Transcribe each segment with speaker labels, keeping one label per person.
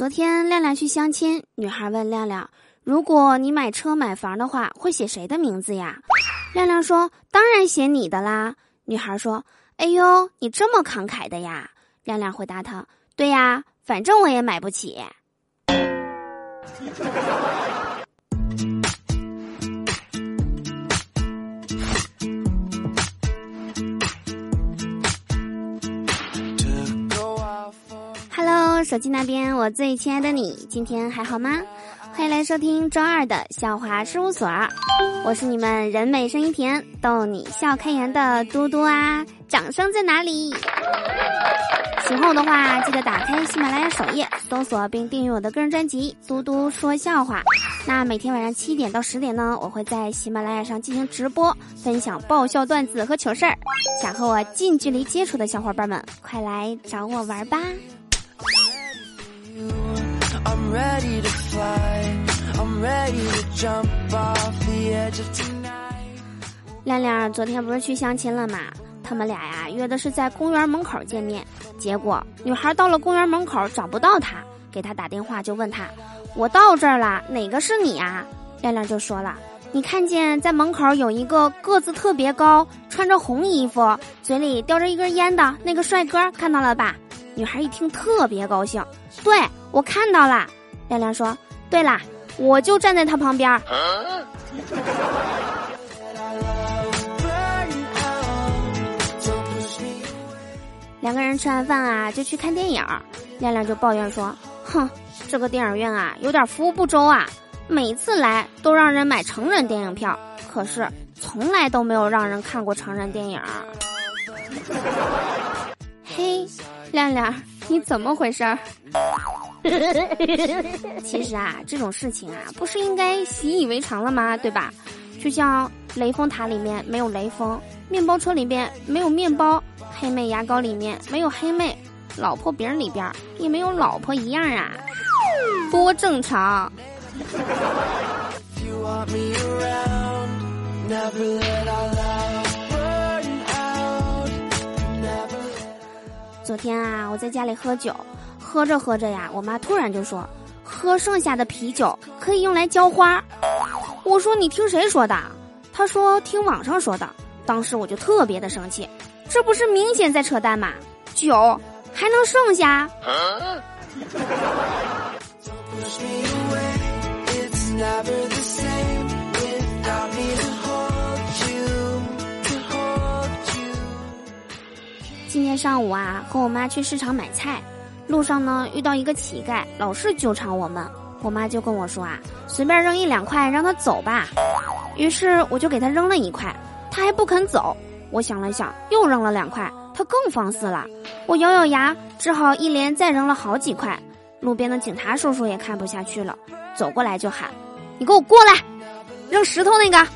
Speaker 1: 昨天亮亮去相亲，女孩问亮亮：“如果你买车买房的话，会写谁的名字呀？”亮亮说：“当然写你的啦。”女孩说：“哎呦，你这么慷慨的呀？”亮亮回答他：“对呀，反正我也买不起。”手机那边，我最亲爱的你，今天还好吗？欢迎来收听周二的笑话事务所，我是你们人美声音甜、逗你笑开颜的嘟嘟啊！掌声在哪里？喜欢我的话，记得打开喜马拉雅首页，搜索并订阅我的个人专辑《嘟嘟说笑话》。那每天晚上七点到十点呢，我会在喜马拉雅上进行直播，分享爆笑段子和糗事儿。想和我近距离接触的小伙伴们，快来找我玩吧！
Speaker 2: I'm ready to fly. I'm ready to jump off the edge of tonight.
Speaker 1: 亮亮昨天不是去相亲了吗？他们俩呀约的是在公园门口见面，结果女孩到了公园门口找不到他，给他打电话就问他：“我到这儿了，哪个是你呀？”亮亮就说了：“你看见在门口有一个个子特别高、穿着红衣服、嘴里叼着一根烟的那个帅哥，看到了吧？”女孩一听特别高兴，对我看到啦。亮亮说：“对啦，我就站在他旁边。”两个人吃完饭啊，就去看电影。亮亮就抱怨说：“哼，这个电影院啊，有点服务不周啊，每次来都让人买成人电影票，可是从来都没有让人看过成人电影。”嘿，亮亮，你怎么回事儿？其实啊，这种事情啊，不是应该习以为常了吗？对吧？就像雷峰塔里面没有雷锋，面包车里边没有面包。黑妹牙膏里面没有黑妹，老婆饼里边也没有老婆一样啊，多正常。昨天啊，我在家里喝酒，喝着喝着呀，我妈突然就说，喝剩下的啤酒可以用来浇花。我说你听谁说的？她说听网上说的。当时我就特别的生气。这不是明显在扯淡吗？酒还能剩下？今天上午啊，和我妈去市场买菜，路上呢遇到一个乞丐，老是纠缠我们。我妈就跟我说啊，随便扔一两块让他走吧。于是我就给他扔了一块，他还不肯走。我想了想，又扔了两块，他更放肆了。我咬咬牙，只好一连再扔了好几块。路边的警察叔叔也看不下去了，走过来就喊：“你给我过来，扔石头那个！”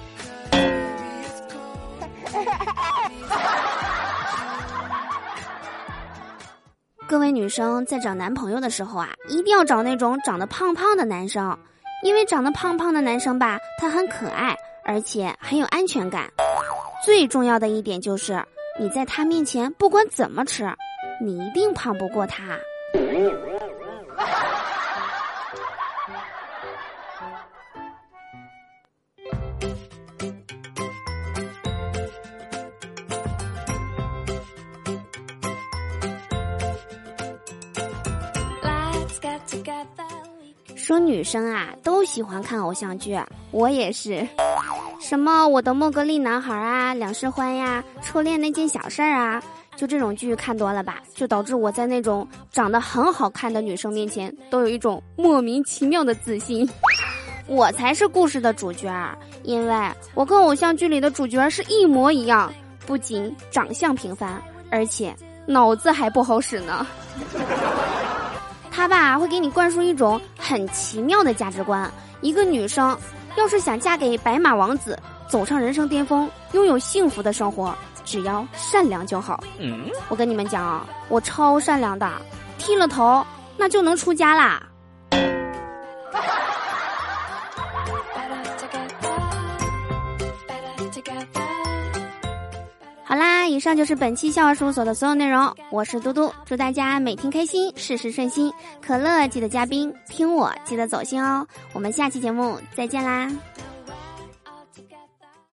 Speaker 1: 各位女生在找男朋友的时候啊，一定要找那种长得胖胖的男生，因为长得胖胖的男生吧，他很可爱，而且很有安全感。最重要的一点就是，你在他面前不管怎么吃，你一定胖不过他。说女生啊都喜欢看偶像剧，我也是。什么我的莫格利男孩啊，两世欢呀，初恋那件小事儿啊，就这种剧看多了吧，就导致我在那种长得很好看的女生面前都有一种莫名其妙的自信。我才是故事的主角，因为我跟偶像剧里的主角是一模一样，不仅长相平凡，而且脑子还不好使呢。他吧会给你灌输一种很奇妙的价值观，一个女生。要是想嫁给白马王子，走上人生巅峰，拥有幸福的生活，只要善良就好。嗯，我跟你们讲啊，我超善良的，剃了头那就能出家啦。上就是本期笑话事务所的所有内容。我是嘟嘟，祝大家每天开心，事事顺心。可乐记得加冰，听我记得走心哦。我们下期节目再见啦！